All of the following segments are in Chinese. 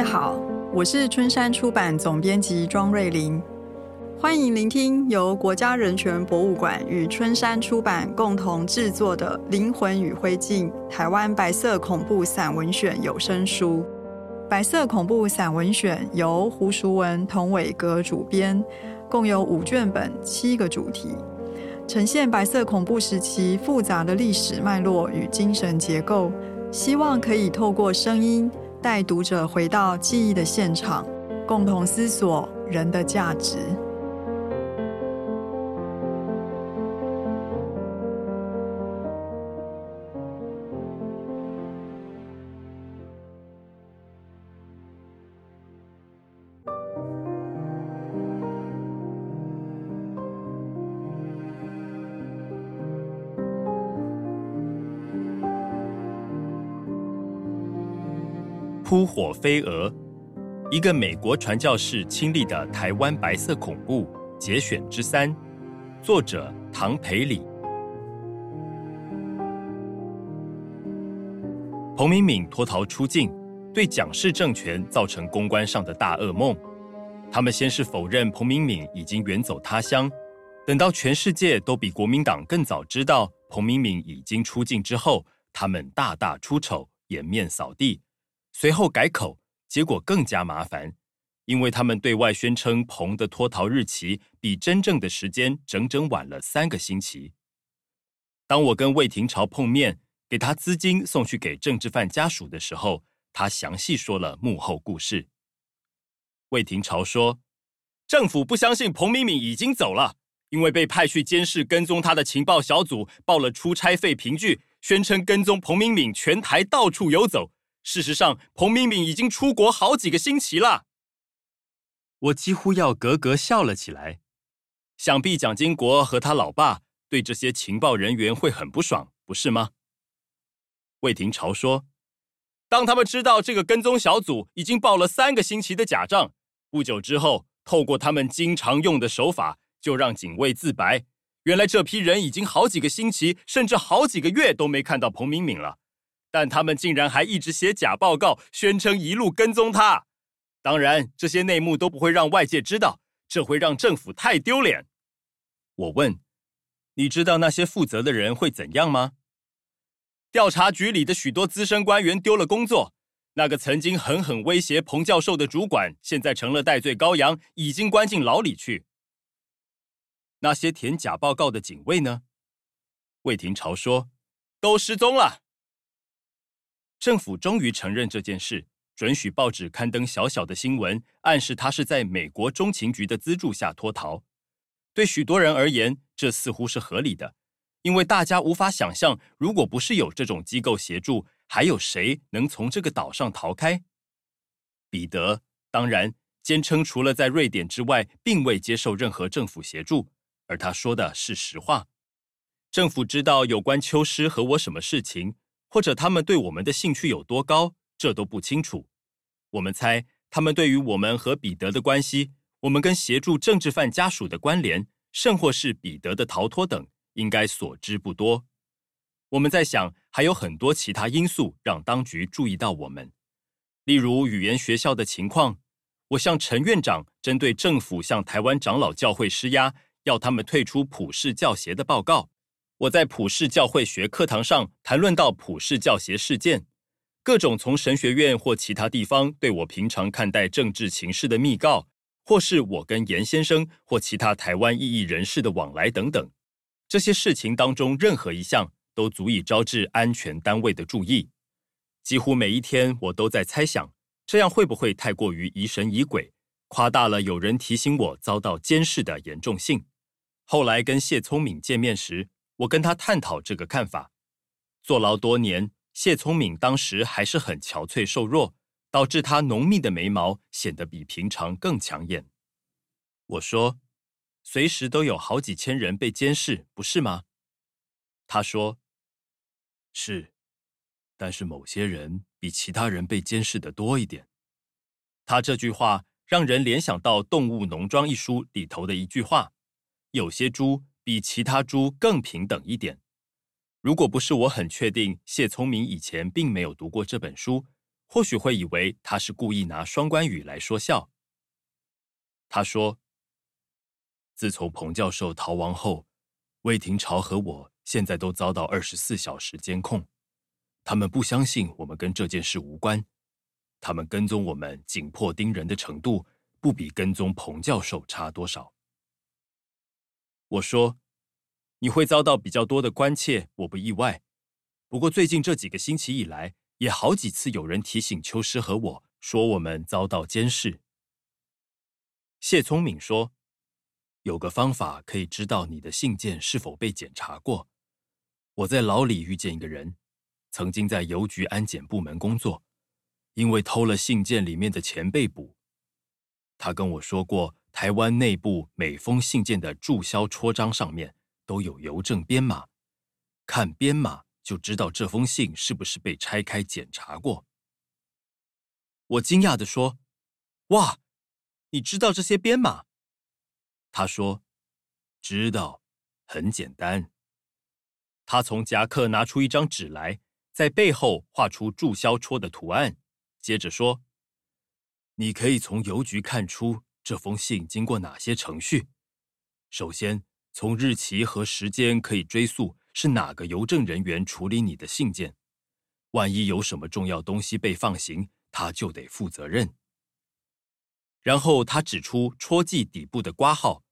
位好，我是春山出版总编辑庄瑞玲，欢迎聆听由国家人权博物馆与春山出版共同制作的《灵魂与灰烬：台湾白色恐怖散文选》有声书。白色恐怖散文选由胡淑文、童伟格主编，共有五卷本，七个主题，呈现白色恐怖时期复杂的历史脉络与精神结构，希望可以透过声音。带读者回到记忆的现场，共同思索人的价值。扑火飞蛾，一个美国传教士亲历的台湾白色恐怖节选之三，作者唐培礼。彭明敏脱逃出境，对蒋氏政权造成公关上的大噩梦。他们先是否认彭明敏已经远走他乡，等到全世界都比国民党更早知道彭明敏已经出境之后，他们大大出丑，颜面扫地。随后改口，结果更加麻烦，因为他们对外宣称彭的脱逃日期比真正的时间整整晚了三个星期。当我跟魏廷朝碰面，给他资金送去给政治犯家属的时候，他详细说了幕后故事。魏廷朝说，政府不相信彭明敏已经走了，因为被派去监视跟踪他的情报小组报了出差费凭据，宣称跟踪彭明敏全台到处游走。事实上，彭明敏已经出国好几个星期了。我几乎要咯咯笑了起来。想必蒋经国和他老爸对这些情报人员会很不爽，不是吗？魏廷朝说：“当他们知道这个跟踪小组已经报了三个星期的假账，不久之后，透过他们经常用的手法，就让警卫自白，原来这批人已经好几个星期，甚至好几个月都没看到彭明敏了。”但他们竟然还一直写假报告，宣称一路跟踪他。当然，这些内幕都不会让外界知道，这会让政府太丢脸。我问：“你知道那些负责的人会怎样吗？”调查局里的许多资深官员丢了工作，那个曾经狠狠威胁彭教授的主管，现在成了戴罪羔羊，已经关进牢里去。那些填假报告的警卫呢？魏廷朝说：“都失踪了。”政府终于承认这件事，准许报纸刊登小小的新闻，暗示他是在美国中情局的资助下脱逃。对许多人而言，这似乎是合理的，因为大家无法想象，如果不是有这种机构协助，还有谁能从这个岛上逃开？彼得当然坚称，除了在瑞典之外，并未接受任何政府协助，而他说的是实话。政府知道有关秋诗和我什么事情？或者他们对我们的兴趣有多高，这都不清楚。我们猜他们对于我们和彼得的关系，我们跟协助政治犯家属的关联，甚或是彼得的逃脱等，应该所知不多。我们在想，还有很多其他因素让当局注意到我们，例如语言学校的情况。我向陈院长针对政府向台湾长老教会施压，要他们退出普世教协的报告。我在普世教会学课堂上谈论到普世教协事件，各种从神学院或其他地方对我平常看待政治情势的密告，或是我跟严先生或其他台湾异议人士的往来等等，这些事情当中任何一项都足以招致安全单位的注意。几乎每一天我都在猜想，这样会不会太过于疑神疑鬼，夸大了有人提醒我遭到监视的严重性。后来跟谢聪敏见面时，我跟他探讨这个看法。坐牢多年，谢聪敏当时还是很憔悴瘦弱，导致他浓密的眉毛显得比平常更抢眼。我说：“随时都有好几千人被监视，不是吗？”他说：“是，但是某些人比其他人被监视的多一点。”他这句话让人联想到《动物农庄》一书里头的一句话：“有些猪。”比其他猪更平等一点。如果不是我很确定谢聪明以前并没有读过这本书，或许会以为他是故意拿双关语来说笑。他说：“自从彭教授逃亡后，魏廷朝和我现在都遭到二十四小时监控。他们不相信我们跟这件事无关。他们跟踪我们紧迫盯人的程度，不比跟踪彭教授差多少。”我说：“你会遭到比较多的关切，我不意外。不过最近这几个星期以来，也好几次有人提醒秋师和我说我们遭到监视。”谢聪敏说：“有个方法可以知道你的信件是否被检查过。我在牢里遇见一个人，曾经在邮局安检部门工作，因为偷了信件里面的钱被捕。他跟我说过，台湾内部每封信件的注销戳章上面都有邮政编码，看编码就知道这封信是不是被拆开检查过。”我惊讶地说：“哇！”你知道这些编码？他说：“知道，很简单。”他从夹克拿出一张纸来，在背后画出注销戳的图案，接着说：“你可以从邮局看出这封信经过哪些程序。首先，从日期和时间可以追溯是哪个邮政人员处理你的信件。万一有什么重要东西被放行，他就得负责任。”然后他指出戳记底部的括号，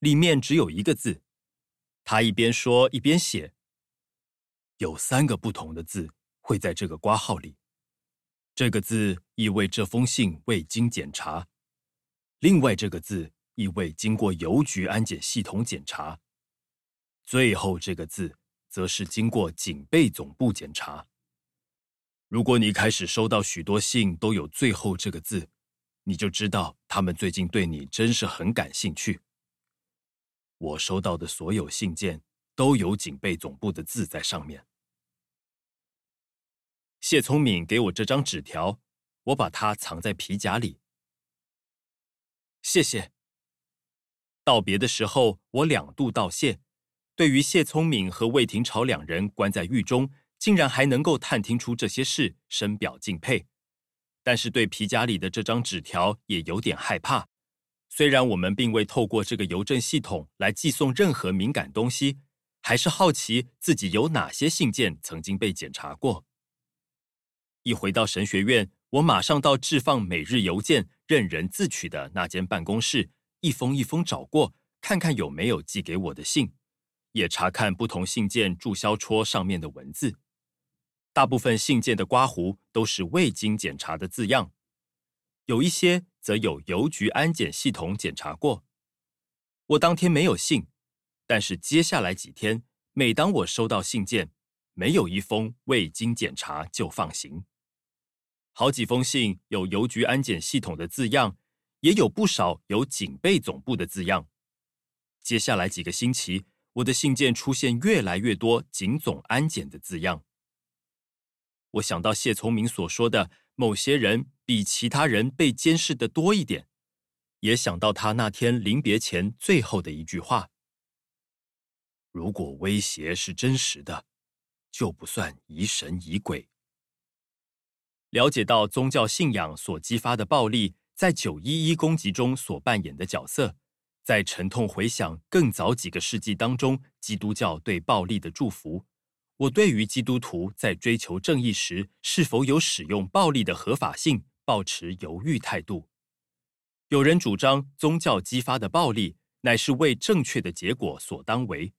里面只有一个字。他一边说一边写，有三个不同的字会在这个括号里。这个字意味这封信未经检查，另外这个字意味经过邮局安检系统检查，最后这个字则是经过警备总部检查。如果你开始收到许多信都有最后这个字，你就知道他们最近对你真是很感兴趣。我收到的所有信件都有警备总部的字在上面。谢聪敏给我这张纸条，我把它藏在皮夹里。谢谢。道别的时候，我两度道谢。对于谢聪敏和魏廷朝两人关在狱中，竟然还能够探听出这些事，深表敬佩。但是对皮夹里的这张纸条也有点害怕。虽然我们并未透过这个邮政系统来寄送任何敏感东西，还是好奇自己有哪些信件曾经被检查过。一回到神学院，我马上到置放每日邮件、任人自取的那间办公室，一封一封找过，看看有没有寄给我的信，也查看不同信件注销戳上面的文字。大部分信件的刮胡都是未经检查的字样，有一些则有邮局安检系统检查过。我当天没有信，但是接下来几天，每当我收到信件，没有一封未经检查就放行。好几封信有邮局安检系统的字样，也有不少有警备总部的字样。接下来几个星期，我的信件出现越来越多警总安检的字样。我想到谢聪明所说的，某些人比其他人被监视的多一点，也想到他那天临别前最后的一句话：“如果威胁是真实的，就不算疑神疑鬼。”了解到宗教信仰所激发的暴力，在九一一攻击中所扮演的角色，在沉痛回想更早几个世纪当中，基督教对暴力的祝福。我对于基督徒在追求正义时是否有使用暴力的合法性，抱持犹豫态度。有人主张宗教激发的暴力乃是为正确的结果所当为，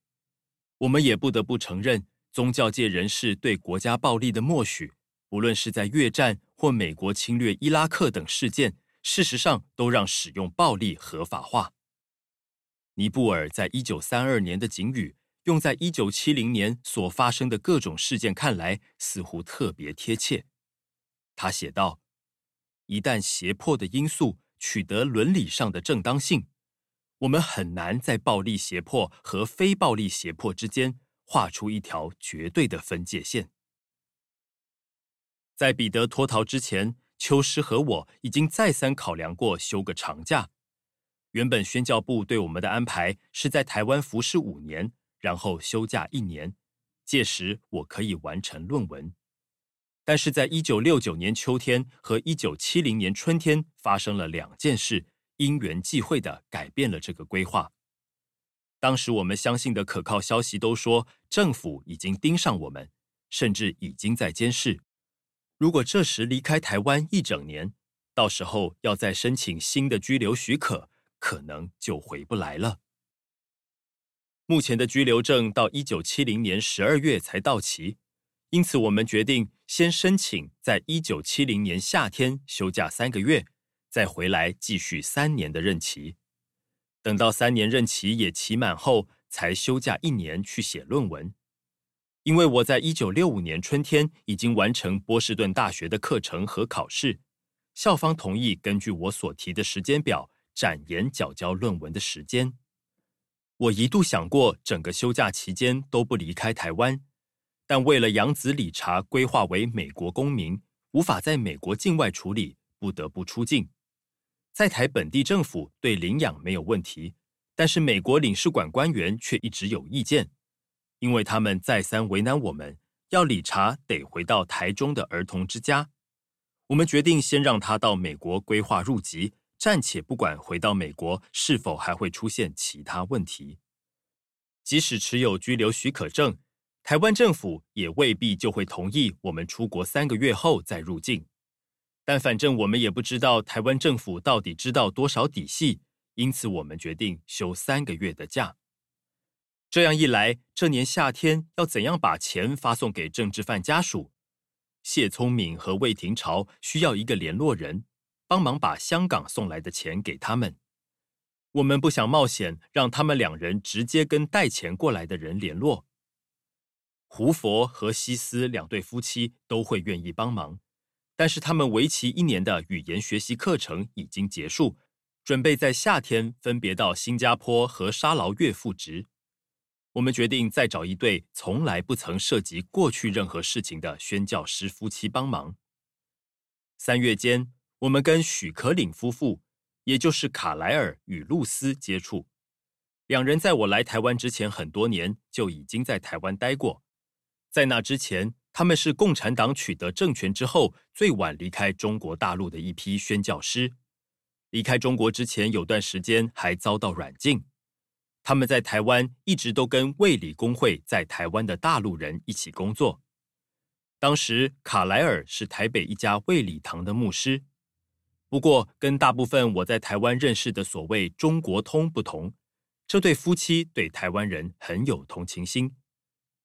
我们也不得不承认，宗教界人士对国家暴力的默许，无论是在越战或美国侵略伊拉克等事件，事实上都让使用暴力合法化。尼布尔在一九三二年的警语。用在一九七零年所发生的各种事件看来，似乎特别贴切。他写道：“一旦胁迫的因素取得伦理上的正当性，我们很难在暴力胁迫和非暴力胁迫之间画出一条绝对的分界线。”在彼得脱逃之前，秋师和我已经再三考量过休个长假。原本宣教部对我们的安排是在台湾服侍五年。然后休假一年，届时我可以完成论文。但是在一九六九年秋天和一九七零年春天发生了两件事，因缘际会地改变了这个规划。当时我们相信的可靠消息都说，政府已经盯上我们，甚至已经在监视。如果这时离开台湾一整年，到时候要再申请新的居留许可，可能就回不来了。目前的居留证到一九七零年十二月才到期。因此，我们决定先申请在一九七零年夏天休假三个月，再回来继续三年的任期。等到三年任期也期满后，才休假一年去写论文。因为我在一九六五年春天已经完成波士顿大学的课程和考试，校方同意根据我所提的时间表展延缴交论文的时间。我一度想过整个休假期间都不离开台湾。但为了养子理查规划为美国公民，无法在美国境外处理，不得不出境。在台本地政府对领养没有问题，但是美国领事馆官员却一直有意见，因为他们再三为难我们，要理查得回到台中的儿童之家。我们决定先让他到美国规划入籍，暂且不管回到美国是否还会出现其他问题。即使持有居留许可证。台湾政府也未必就会同意我们出国三个月后再入境，但反正我们也不知道台湾政府到底知道多少底细，因此我们决定休三个月的假。这样一来，这年夏天要怎样把钱发送给政治犯家属？谢聪敏和魏廷朝需要一个联络人，帮忙把香港送来的钱给他们。我们不想冒险让他们两人直接跟带钱过来的人联络。胡佛和西斯两对夫妻都会愿意帮忙，但是他们为期一年的语言学习课程已经结束，准备在夏天分别到新加坡和沙劳越复职。我们决定再找一对从来不曾涉及过去任何事情的宣教师夫妻帮忙。三月间，我们跟许可领夫妇，也就是卡莱尔与露丝接触。两人在我来台湾之前很多年就已经在台湾待过。在那之前，他们是共产党取得政权之后最晚离开中国大陆的一批宣教师。离开中国之前，有段时间还遭到软禁。他们在台湾一直都跟卫理公会在台湾的大陆人一起工作。当时卡莱尔是台北一家卫理堂的牧师。不过，跟大部分我在台湾认识的所谓中国通不同，这对夫妻对台湾人很有同情心。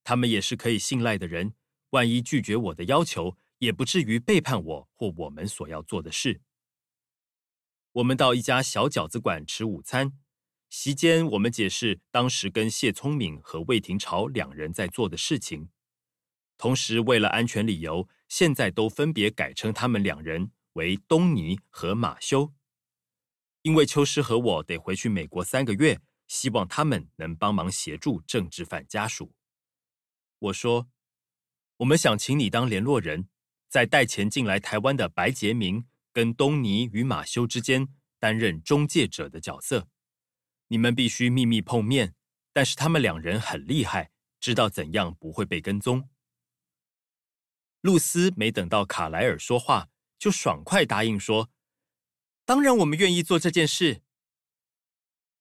他们也是可以信赖的人，万一拒绝我的要求，也不至于背叛我或我们所要做的事。我们到一家小饺子馆吃午餐，席间我们解释当时跟谢聪敏和魏廷朝两人在做的事情，同时为了安全理由，现在都分别改称他们两人为东尼和马修，因为秋师和我得回去美国三个月，希望他们能帮忙协助政治犯家属。我说：“我们想请你当联络人，在带钱进来台湾的白杰明跟东尼与马修之间担任中介者的角色。你们必须秘密碰面，但是他们两人很厉害，知道怎样不会被跟踪。”露丝没等到卡莱尔说话，就爽快答应说：“当然，我们愿意做这件事。”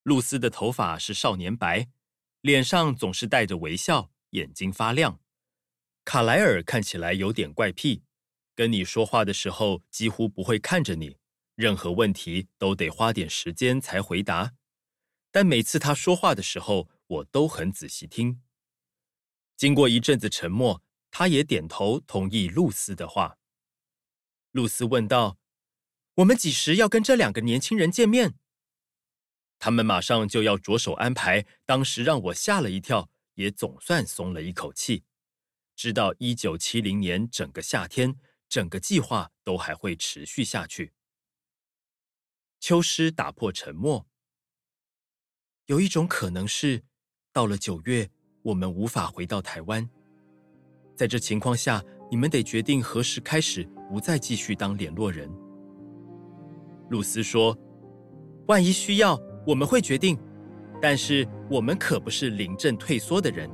露丝的头发是少年白，脸上总是带着微笑。眼睛发亮，卡莱尔看起来有点怪癖，跟你说话的时候几乎不会看着你，任何问题都得花点时间才回答。但每次他说话的时候，我都很仔细听。经过一阵子沉默，他也点头同意露丝的话。露丝问道：“我们几时要跟这两个年轻人见面？”他们马上就要着手安排，当时让我吓了一跳。也总算松了一口气，知道一九七零年整个夏天，整个计划都还会持续下去。秋师打破沉默，有一种可能是，到了九月，我们无法回到台湾。在这情况下，你们得决定何时开始不再继续当联络人。露丝说：“万一需要，我们会决定。”但是我们可不是临阵退缩的人。